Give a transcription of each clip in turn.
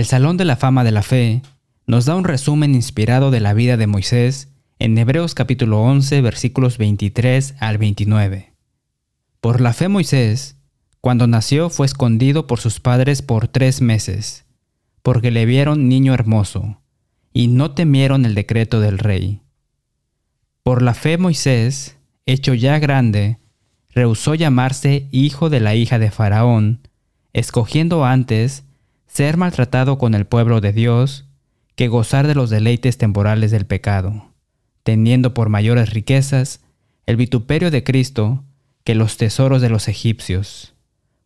El Salón de la Fama de la Fe nos da un resumen inspirado de la vida de Moisés en Hebreos capítulo 11 versículos 23 al 29. Por la fe Moisés, cuando nació fue escondido por sus padres por tres meses, porque le vieron niño hermoso, y no temieron el decreto del rey. Por la fe Moisés, hecho ya grande, rehusó llamarse hijo de la hija de Faraón, escogiendo antes ser maltratado con el pueblo de Dios que gozar de los deleites temporales del pecado, teniendo por mayores riquezas el vituperio de Cristo que los tesoros de los egipcios,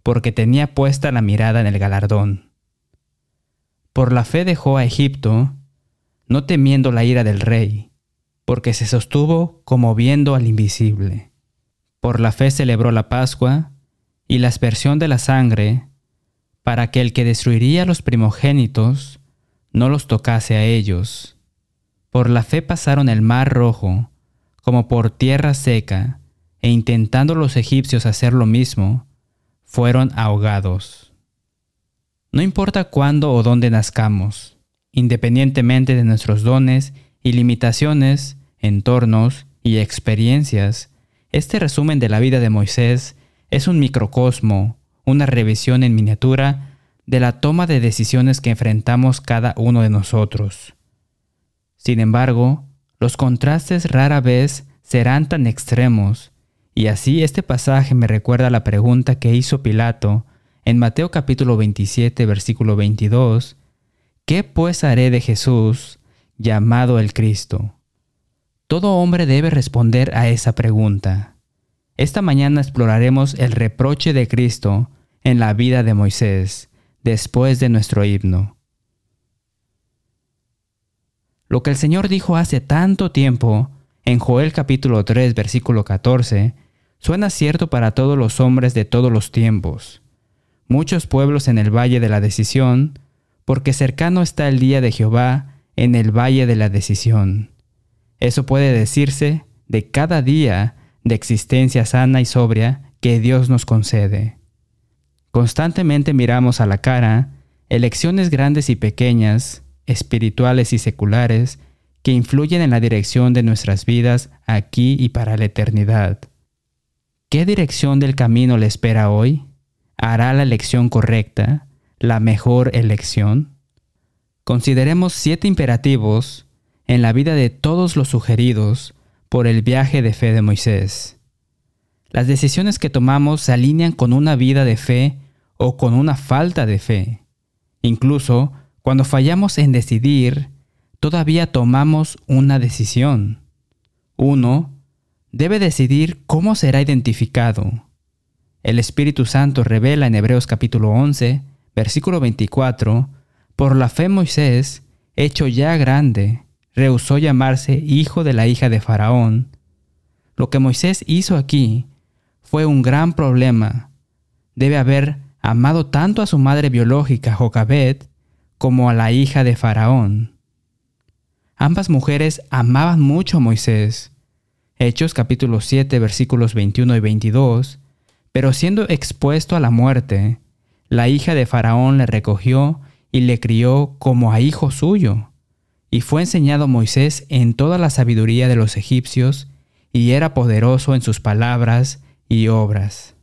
porque tenía puesta la mirada en el galardón. Por la fe dejó a Egipto, no temiendo la ira del rey, porque se sostuvo como viendo al invisible. Por la fe celebró la Pascua y la aspersión de la sangre, para que el que destruiría los primogénitos no los tocase a ellos. Por la fe pasaron el mar rojo, como por tierra seca, e intentando los egipcios hacer lo mismo, fueron ahogados. No importa cuándo o dónde nazcamos, independientemente de nuestros dones y limitaciones, entornos y experiencias, este resumen de la vida de Moisés es un microcosmo una revisión en miniatura de la toma de decisiones que enfrentamos cada uno de nosotros. Sin embargo, los contrastes rara vez serán tan extremos, y así este pasaje me recuerda la pregunta que hizo Pilato en Mateo capítulo 27 versículo 22, ¿qué pues haré de Jesús llamado el Cristo? Todo hombre debe responder a esa pregunta. Esta mañana exploraremos el reproche de Cristo en la vida de Moisés después de nuestro himno. Lo que el Señor dijo hace tanto tiempo en Joel capítulo 3 versículo 14 suena cierto para todos los hombres de todos los tiempos. Muchos pueblos en el valle de la decisión, porque cercano está el día de Jehová en el valle de la decisión. Eso puede decirse de cada día de existencia sana y sobria que Dios nos concede. Constantemente miramos a la cara elecciones grandes y pequeñas, espirituales y seculares, que influyen en la dirección de nuestras vidas aquí y para la eternidad. ¿Qué dirección del camino le espera hoy? ¿Hará la elección correcta, la mejor elección? Consideremos siete imperativos en la vida de todos los sugeridos por el viaje de fe de Moisés. Las decisiones que tomamos se alinean con una vida de fe o con una falta de fe. Incluso cuando fallamos en decidir, todavía tomamos una decisión. Uno debe decidir cómo será identificado. El Espíritu Santo revela en Hebreos capítulo 11, versículo 24, por la fe Moisés, hecho ya grande, rehusó llamarse hijo de la hija de Faraón. Lo que Moisés hizo aquí fue un gran problema. Debe haber amado tanto a su madre biológica, Jocabet, como a la hija de Faraón. Ambas mujeres amaban mucho a Moisés. Hechos capítulo 7 versículos 21 y 22, pero siendo expuesto a la muerte, la hija de Faraón le recogió y le crió como a hijo suyo y fue enseñado Moisés en toda la sabiduría de los egipcios, y era poderoso en sus palabras y obras.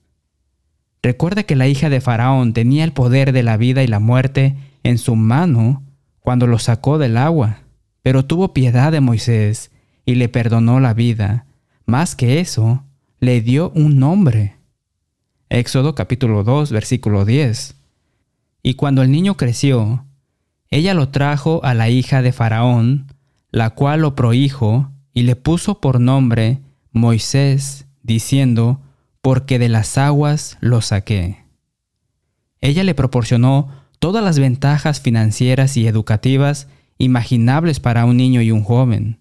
Recuerda que la hija de Faraón tenía el poder de la vida y la muerte en su mano cuando lo sacó del agua, pero tuvo piedad de Moisés y le perdonó la vida. Más que eso, le dio un nombre. Éxodo capítulo 2 versículo 10. Y cuando el niño creció, ella lo trajo a la hija de Faraón, la cual lo prohijo y le puso por nombre Moisés, diciendo, porque de las aguas lo saqué. Ella le proporcionó todas las ventajas financieras y educativas imaginables para un niño y un joven.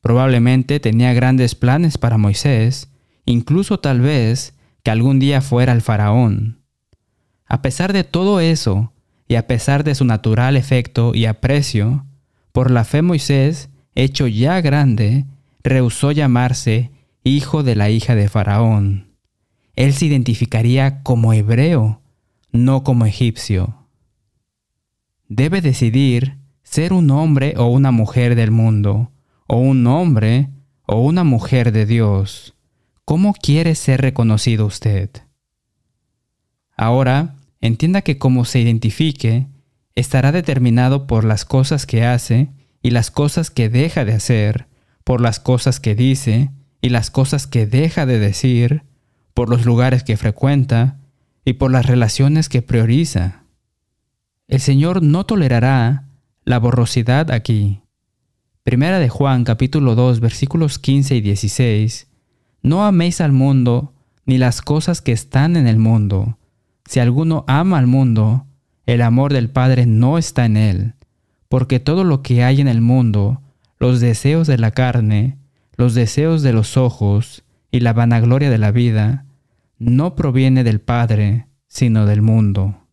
Probablemente tenía grandes planes para Moisés, incluso tal vez que algún día fuera el faraón. A pesar de todo eso, y a pesar de su natural efecto y aprecio, por la fe Moisés, hecho ya grande, rehusó llamarse hijo de la hija de Faraón. Él se identificaría como hebreo, no como egipcio. debe decidir ser un hombre o una mujer del mundo, o un hombre o una mujer de Dios. ¿Cómo quiere ser reconocido usted? Ahora, entienda que como se identifique, estará determinado por las cosas que hace y las cosas que deja de hacer, por las cosas que dice y las cosas que deja de decir, por los lugares que frecuenta y por las relaciones que prioriza. El Señor no tolerará la borrosidad aquí. Primera de Juan capítulo 2 versículos 15 y 16. No améis al mundo ni las cosas que están en el mundo. Si alguno ama al mundo, el amor del Padre no está en él, porque todo lo que hay en el mundo, los deseos de la carne, los deseos de los ojos y la vanagloria de la vida, no proviene del Padre, sino del mundo.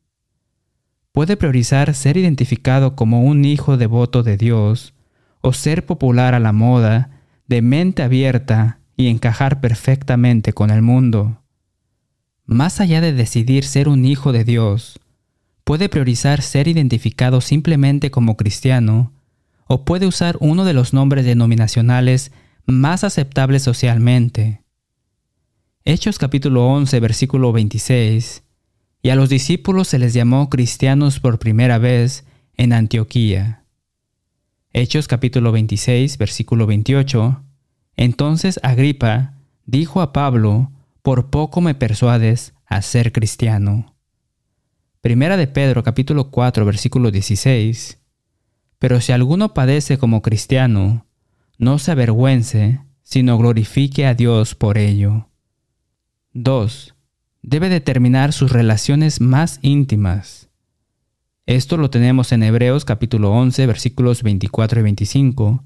Puede priorizar ser identificado como un hijo devoto de Dios o ser popular a la moda, de mente abierta y encajar perfectamente con el mundo. Más allá de decidir ser un hijo de Dios, puede priorizar ser identificado simplemente como cristiano o puede usar uno de los nombres denominacionales más aceptables socialmente. Hechos capítulo 11 versículo 26 y a los discípulos se les llamó cristianos por primera vez en Antioquía. Hechos capítulo 26, versículo 28. Entonces Agripa dijo a Pablo, por poco me persuades a ser cristiano. Primera de Pedro capítulo 4, versículo 16. Pero si alguno padece como cristiano, no se avergüence, sino glorifique a Dios por ello. 2 debe determinar sus relaciones más íntimas. Esto lo tenemos en Hebreos capítulo 11 versículos 24 y 25.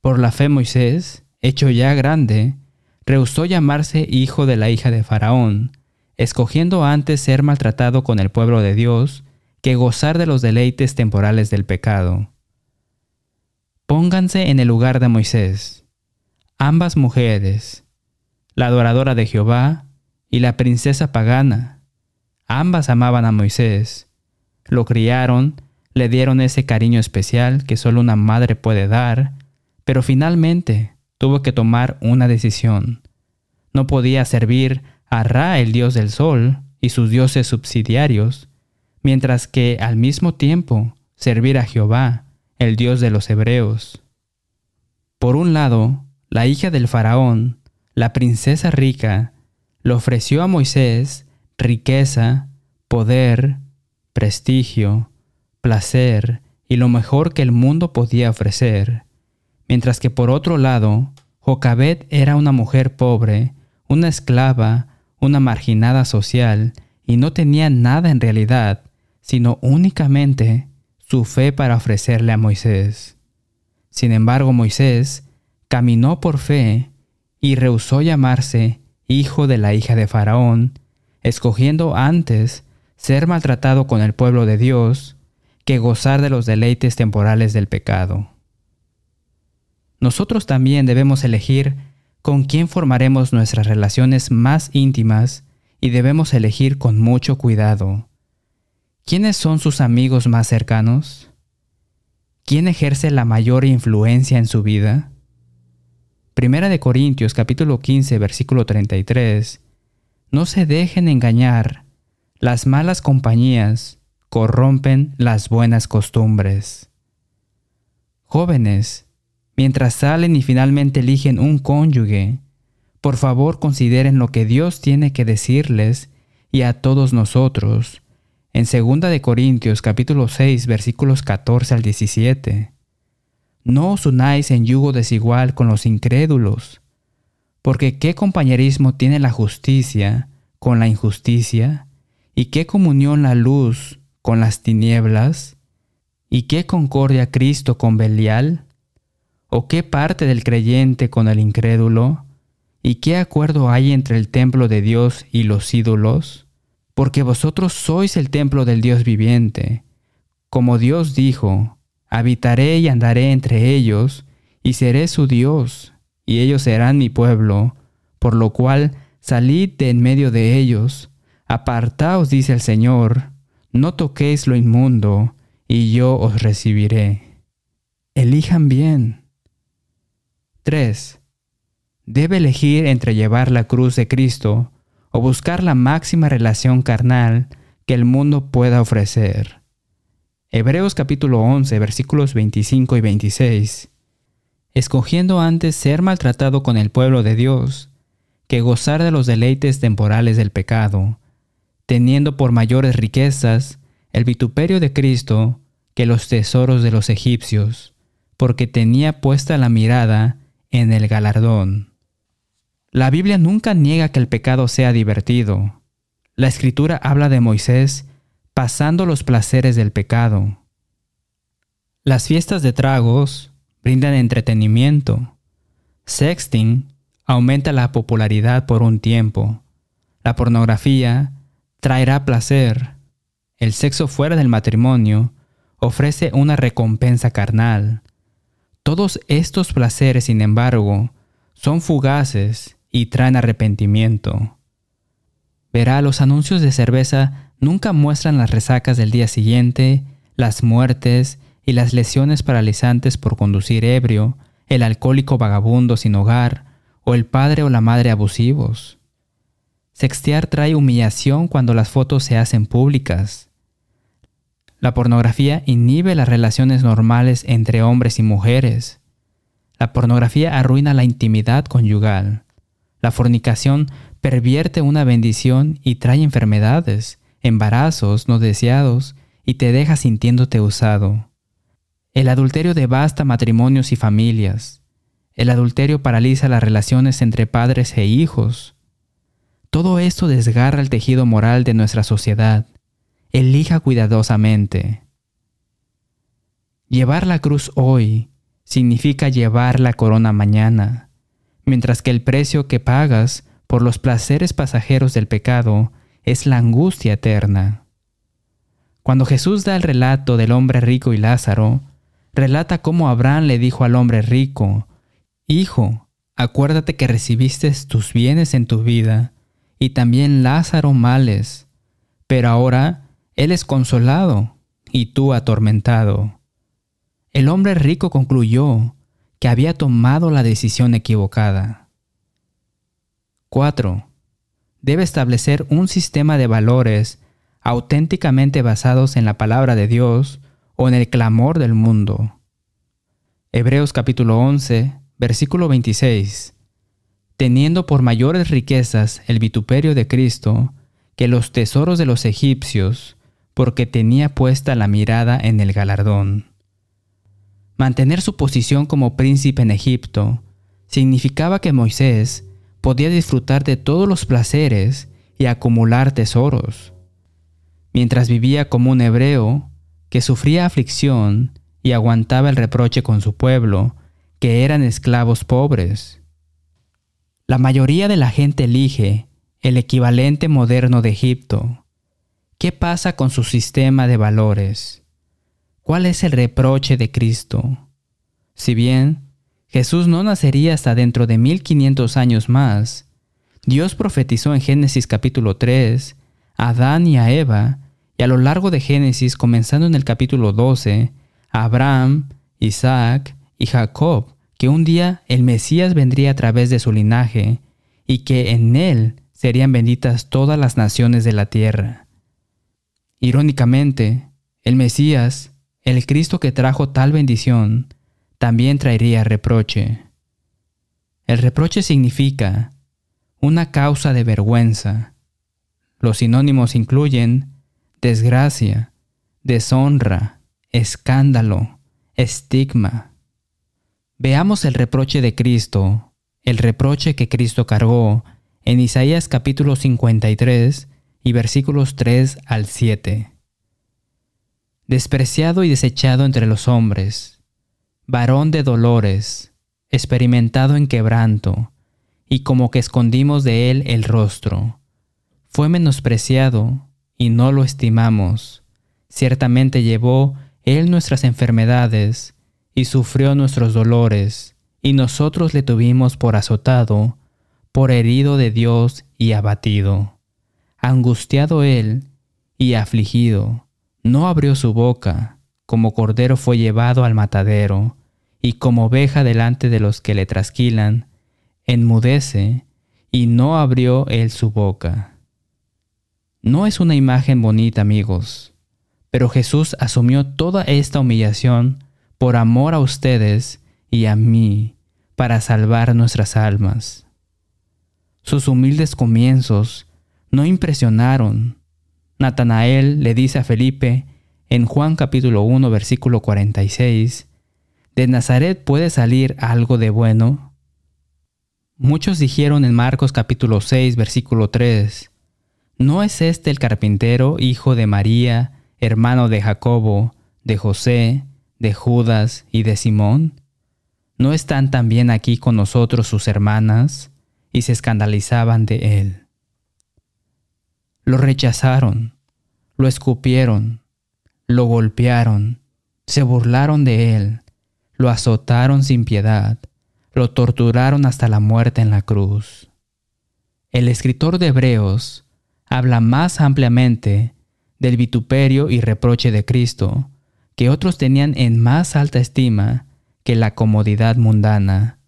Por la fe Moisés, hecho ya grande, rehusó llamarse hijo de la hija de Faraón, escogiendo antes ser maltratado con el pueblo de Dios que gozar de los deleites temporales del pecado. Pónganse en el lugar de Moisés. Ambas mujeres, la adoradora de Jehová y la princesa pagana. Ambas amaban a Moisés. Lo criaron, le dieron ese cariño especial que solo una madre puede dar, pero finalmente tuvo que tomar una decisión. No podía servir a Ra, el dios del sol, y sus dioses subsidiarios, mientras que al mismo tiempo servir a Jehová, el dios de los hebreos. Por un lado, la hija del faraón, la princesa rica, le ofreció a Moisés riqueza, poder, prestigio, placer y lo mejor que el mundo podía ofrecer, mientras que por otro lado, Jocabet era una mujer pobre, una esclava, una marginada social, y no tenía nada en realidad, sino únicamente su fe para ofrecerle a Moisés. Sin embargo, Moisés caminó por fe y rehusó llamarse hijo de la hija de Faraón, escogiendo antes ser maltratado con el pueblo de Dios que gozar de los deleites temporales del pecado. Nosotros también debemos elegir con quién formaremos nuestras relaciones más íntimas y debemos elegir con mucho cuidado. ¿Quiénes son sus amigos más cercanos? ¿Quién ejerce la mayor influencia en su vida? Primera de Corintios capítulo 15 versículo 33. No se dejen engañar. Las malas compañías corrompen las buenas costumbres. Jóvenes, mientras salen y finalmente eligen un cónyuge, por favor consideren lo que Dios tiene que decirles y a todos nosotros. En 2 de Corintios capítulo 6 versículos 14 al 17. No os unáis en yugo desigual con los incrédulos, porque ¿qué compañerismo tiene la justicia con la injusticia? ¿Y qué comunión la luz con las tinieblas? ¿Y qué concordia Cristo con Belial? ¿O qué parte del creyente con el incrédulo? ¿Y qué acuerdo hay entre el templo de Dios y los ídolos? Porque vosotros sois el templo del Dios viviente. Como Dios dijo, Habitaré y andaré entre ellos, y seré su Dios, y ellos serán mi pueblo, por lo cual salid de en medio de ellos, apartaos, dice el Señor, no toquéis lo inmundo, y yo os recibiré. Elijan bien. 3. Debe elegir entre llevar la cruz de Cristo o buscar la máxima relación carnal que el mundo pueda ofrecer. Hebreos capítulo 11 versículos 25 y 26. Escogiendo antes ser maltratado con el pueblo de Dios, que gozar de los deleites temporales del pecado, teniendo por mayores riquezas el vituperio de Cristo que los tesoros de los egipcios, porque tenía puesta la mirada en el galardón. La Biblia nunca niega que el pecado sea divertido. La escritura habla de Moisés pasando los placeres del pecado. Las fiestas de tragos brindan entretenimiento. Sexting aumenta la popularidad por un tiempo. La pornografía traerá placer. El sexo fuera del matrimonio ofrece una recompensa carnal. Todos estos placeres, sin embargo, son fugaces y traen arrepentimiento. Verá, los anuncios de cerveza nunca muestran las resacas del día siguiente, las muertes y las lesiones paralizantes por conducir ebrio, el alcohólico vagabundo sin hogar, o el padre o la madre abusivos. Sextear trae humillación cuando las fotos se hacen públicas. La pornografía inhibe las relaciones normales entre hombres y mujeres. La pornografía arruina la intimidad conyugal. La fornicación pervierte una bendición y trae enfermedades, embarazos no deseados y te deja sintiéndote usado. El adulterio devasta matrimonios y familias. El adulterio paraliza las relaciones entre padres e hijos. Todo esto desgarra el tejido moral de nuestra sociedad. Elija cuidadosamente. Llevar la cruz hoy significa llevar la corona mañana, mientras que el precio que pagas por los placeres pasajeros del pecado es la angustia eterna. Cuando Jesús da el relato del hombre rico y Lázaro, relata cómo Abraham le dijo al hombre rico, Hijo, acuérdate que recibiste tus bienes en tu vida, y también Lázaro males, pero ahora él es consolado y tú atormentado. El hombre rico concluyó que había tomado la decisión equivocada. 4. Debe establecer un sistema de valores auténticamente basados en la palabra de Dios o en el clamor del mundo. Hebreos capítulo 11, Versículo 26. Teniendo por mayores riquezas el vituperio de Cristo que los tesoros de los egipcios, porque tenía puesta la mirada en el galardón. Mantener su posición como príncipe en Egipto significaba que Moisés podía disfrutar de todos los placeres y acumular tesoros. Mientras vivía como un hebreo que sufría aflicción y aguantaba el reproche con su pueblo, que eran esclavos pobres. La mayoría de la gente elige el equivalente moderno de Egipto. ¿Qué pasa con su sistema de valores? ¿Cuál es el reproche de Cristo? Si bien Jesús no nacería hasta dentro de 1500 años más, Dios profetizó en Génesis capítulo 3 a Adán y a Eva, y a lo largo de Génesis, comenzando en el capítulo 12, a Abraham, Isaac y Jacob, que un día el Mesías vendría a través de su linaje y que en él serían benditas todas las naciones de la tierra. Irónicamente, el Mesías, el Cristo que trajo tal bendición, también traería reproche. El reproche significa una causa de vergüenza. Los sinónimos incluyen desgracia, deshonra, escándalo, estigma, Veamos el reproche de Cristo, el reproche que Cristo cargó en Isaías capítulo 53 y versículos 3 al 7. Despreciado y desechado entre los hombres, varón de dolores, experimentado en quebranto, y como que escondimos de él el rostro. Fue menospreciado y no lo estimamos. Ciertamente llevó él nuestras enfermedades y sufrió nuestros dolores, y nosotros le tuvimos por azotado, por herido de Dios y abatido. Angustiado él y afligido, no abrió su boca, como cordero fue llevado al matadero, y como oveja delante de los que le trasquilan, enmudece, y no abrió él su boca. No es una imagen bonita, amigos, pero Jesús asumió toda esta humillación por amor a ustedes y a mí, para salvar nuestras almas. Sus humildes comienzos no impresionaron. Natanael le dice a Felipe en Juan capítulo 1 versículo 46, ¿de Nazaret puede salir algo de bueno? Muchos dijeron en Marcos capítulo 6 versículo 3, ¿no es este el carpintero, hijo de María, hermano de Jacobo, de José, de Judas y de Simón? ¿No están también aquí con nosotros sus hermanas? Y se escandalizaban de él. Lo rechazaron, lo escupieron, lo golpearon, se burlaron de él, lo azotaron sin piedad, lo torturaron hasta la muerte en la cruz. El escritor de Hebreos habla más ampliamente del vituperio y reproche de Cristo, que otros tenían en más alta estima que la comodidad mundana,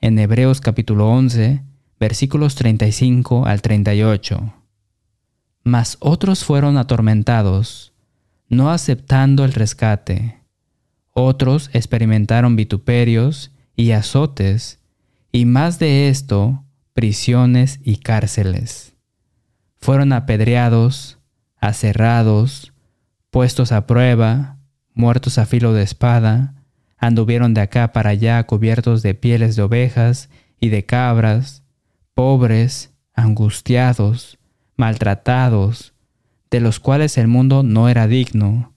en Hebreos capítulo 11, versículos 35 al 38. Mas otros fueron atormentados, no aceptando el rescate. Otros experimentaron vituperios y azotes, y más de esto, prisiones y cárceles. Fueron apedreados, aserrados, puestos a prueba, muertos a filo de espada, anduvieron de acá para allá cubiertos de pieles de ovejas y de cabras, pobres, angustiados, maltratados, de los cuales el mundo no era digno,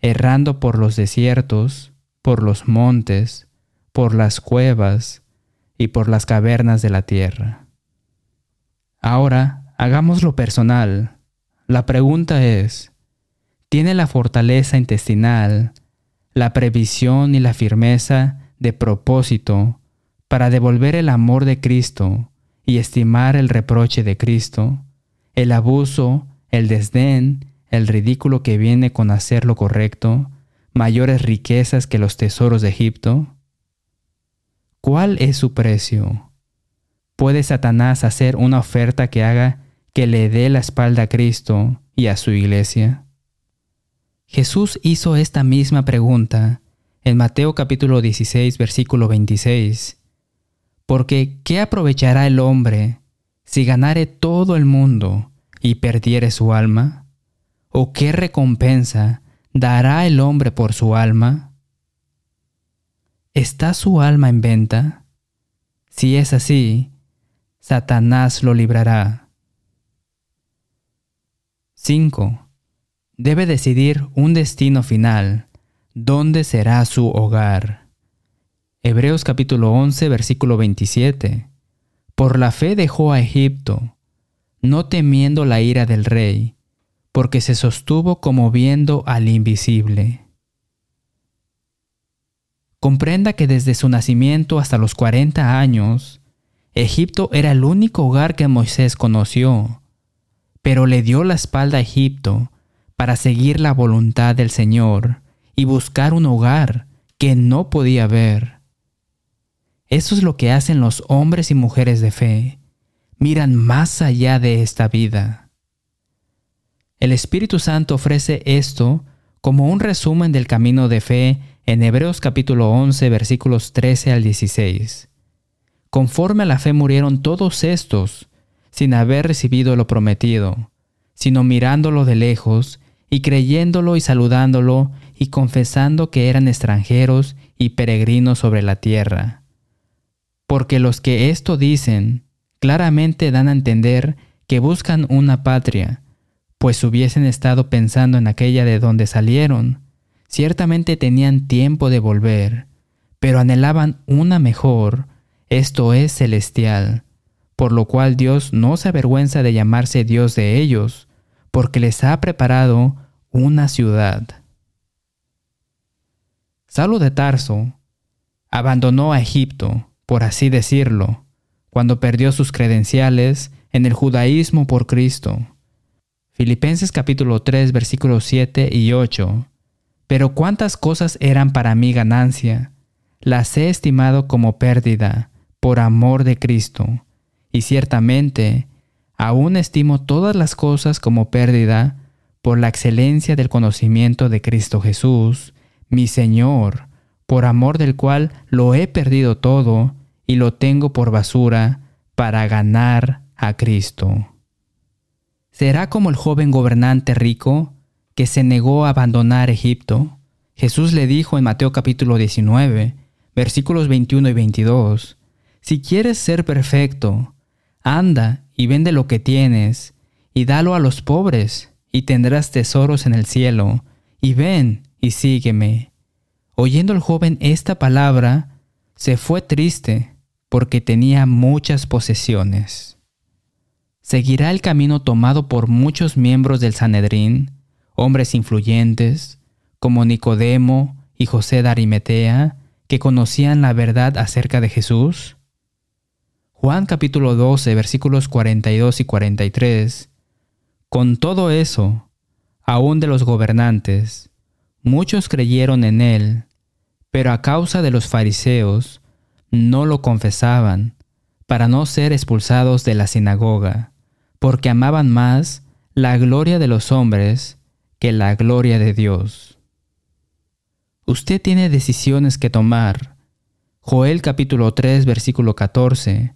errando por los desiertos, por los montes, por las cuevas y por las cavernas de la tierra. Ahora, hagámoslo personal. La pregunta es, ¿tiene la fortaleza intestinal, la previsión y la firmeza de propósito para devolver el amor de Cristo y estimar el reproche de Cristo, el abuso el desdén, el ridículo que viene con hacer lo correcto, mayores riquezas que los tesoros de Egipto? ¿Cuál es su precio? ¿Puede Satanás hacer una oferta que haga que le dé la espalda a Cristo y a su iglesia? Jesús hizo esta misma pregunta en Mateo capítulo 16 versículo 26. Porque ¿qué aprovechará el hombre si ganare todo el mundo y perdiere su alma? ¿O qué recompensa dará el hombre por su alma? ¿Está su alma en venta? Si es así, Satanás lo librará. 5. Debe decidir un destino final. ¿Dónde será su hogar? Hebreos capítulo 11, versículo 27. Por la fe dejó a Egipto no temiendo la ira del rey, porque se sostuvo como viendo al invisible. Comprenda que desde su nacimiento hasta los 40 años, Egipto era el único hogar que Moisés conoció, pero le dio la espalda a Egipto para seguir la voluntad del Señor y buscar un hogar que no podía ver. Eso es lo que hacen los hombres y mujeres de fe miran más allá de esta vida. El Espíritu Santo ofrece esto como un resumen del camino de fe en Hebreos capítulo 11 versículos 13 al 16. Conforme a la fe murieron todos estos, sin haber recibido lo prometido, sino mirándolo de lejos, y creyéndolo y saludándolo, y confesando que eran extranjeros y peregrinos sobre la tierra. Porque los que esto dicen, claramente dan a entender que buscan una patria, pues hubiesen estado pensando en aquella de donde salieron, ciertamente tenían tiempo de volver, pero anhelaban una mejor, esto es celestial, por lo cual Dios no se avergüenza de llamarse Dios de ellos, porque les ha preparado una ciudad. Saulo de Tarso abandonó a Egipto, por así decirlo, cuando perdió sus credenciales en el judaísmo por Cristo. Filipenses capítulo 3 versículos 7 y 8 Pero cuántas cosas eran para mí ganancia, las he estimado como pérdida por amor de Cristo, y ciertamente aún estimo todas las cosas como pérdida por la excelencia del conocimiento de Cristo Jesús, mi Señor, por amor del cual lo he perdido todo y lo tengo por basura para ganar a Cristo. ¿Será como el joven gobernante rico que se negó a abandonar Egipto? Jesús le dijo en Mateo capítulo 19, versículos 21 y 22, Si quieres ser perfecto, anda y vende lo que tienes, y dalo a los pobres, y tendrás tesoros en el cielo, y ven y sígueme. Oyendo el joven esta palabra, se fue triste, porque tenía muchas posesiones. Seguirá el camino tomado por muchos miembros del Sanedrín, hombres influyentes, como Nicodemo y José de Arimetea, que conocían la verdad acerca de Jesús? Juan capítulo 12 versículos 42 y 43. Con todo eso, aún de los gobernantes, muchos creyeron en él, pero a causa de los fariseos, no lo confesaban, para no ser expulsados de la sinagoga, porque amaban más la gloria de los hombres que la gloria de Dios. Usted tiene decisiones que tomar. Joel capítulo 3 versículo 14.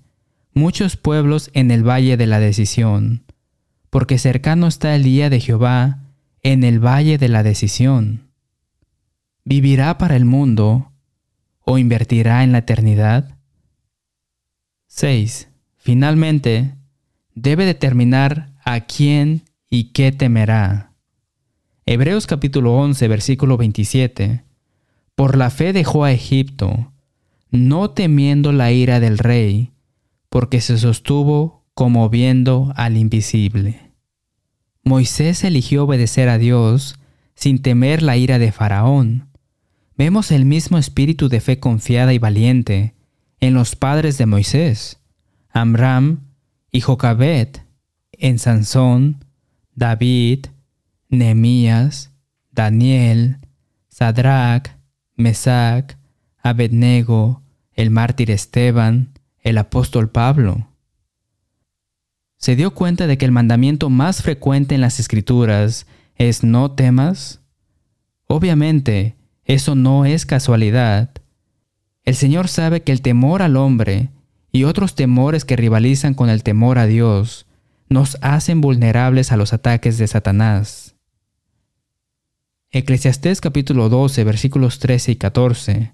Muchos pueblos en el valle de la decisión, porque cercano está el día de Jehová en el valle de la decisión. ¿Vivirá para el mundo o invertirá en la eternidad? 6. Finalmente, debe determinar a quién y qué temerá. Hebreos capítulo 11, versículo 27. Por la fe dejó a Egipto, no temiendo la ira del rey, porque se sostuvo como viendo al invisible. Moisés eligió obedecer a Dios sin temer la ira de Faraón, Vemos el mismo espíritu de fe confiada y valiente en los padres de Moisés, Amram y Jocabet, en Sansón, David, Nehemías, Daniel, Sadrach, Mesac, Abednego, el mártir Esteban, el apóstol Pablo. ¿Se dio cuenta de que el mandamiento más frecuente en las escrituras es no temas? Obviamente, eso no es casualidad. El Señor sabe que el temor al hombre y otros temores que rivalizan con el temor a Dios nos hacen vulnerables a los ataques de Satanás. Eclesiastés capítulo 12 versículos 13 y 14.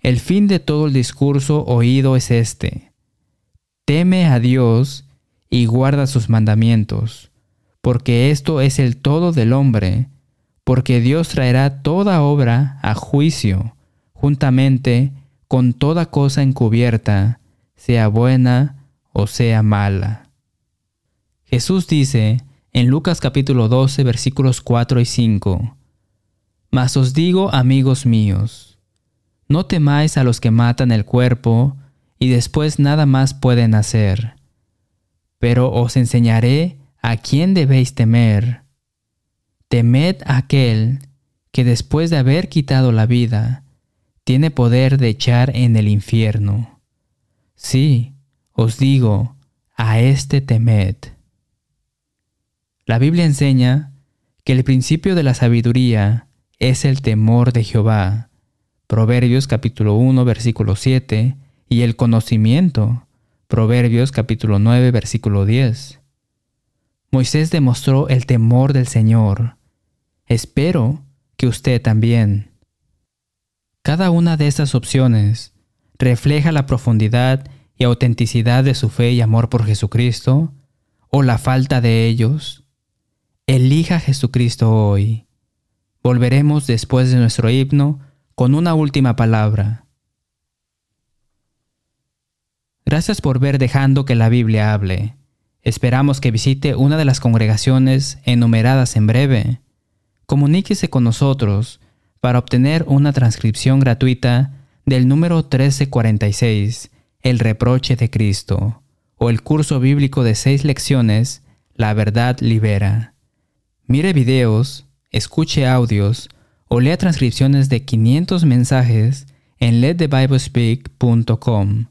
El fin de todo el discurso oído es este. Teme a Dios y guarda sus mandamientos, porque esto es el todo del hombre, porque Dios traerá toda obra a juicio, juntamente con toda cosa encubierta, sea buena o sea mala. Jesús dice en Lucas capítulo 12 versículos 4 y 5, Mas os digo, amigos míos, no temáis a los que matan el cuerpo y después nada más pueden hacer, pero os enseñaré a quién debéis temer Temed a aquel que después de haber quitado la vida, tiene poder de echar en el infierno. Sí, os digo, a este temed. La Biblia enseña que el principio de la sabiduría es el temor de Jehová. Proverbios capítulo 1 versículo 7 y el conocimiento. Proverbios capítulo 9 versículo 10. Moisés demostró el temor del Señor Espero que usted también. Cada una de estas opciones refleja la profundidad y autenticidad de su fe y amor por Jesucristo o la falta de ellos. Elija a Jesucristo hoy. Volveremos después de nuestro himno con una última palabra. Gracias por ver dejando que la Biblia hable. Esperamos que visite una de las congregaciones enumeradas en breve comuníquese con nosotros para obtener una transcripción gratuita del número 1346, El reproche de Cristo, o el curso bíblico de seis lecciones, La verdad libera. Mire videos, escuche audios o lea transcripciones de 500 mensajes en letthebiblespeak.com.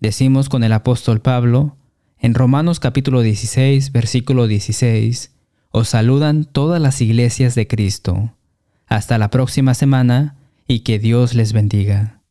Decimos con el apóstol Pablo, en Romanos capítulo 16, versículo 16, os saludan todas las iglesias de Cristo. Hasta la próxima semana y que Dios les bendiga.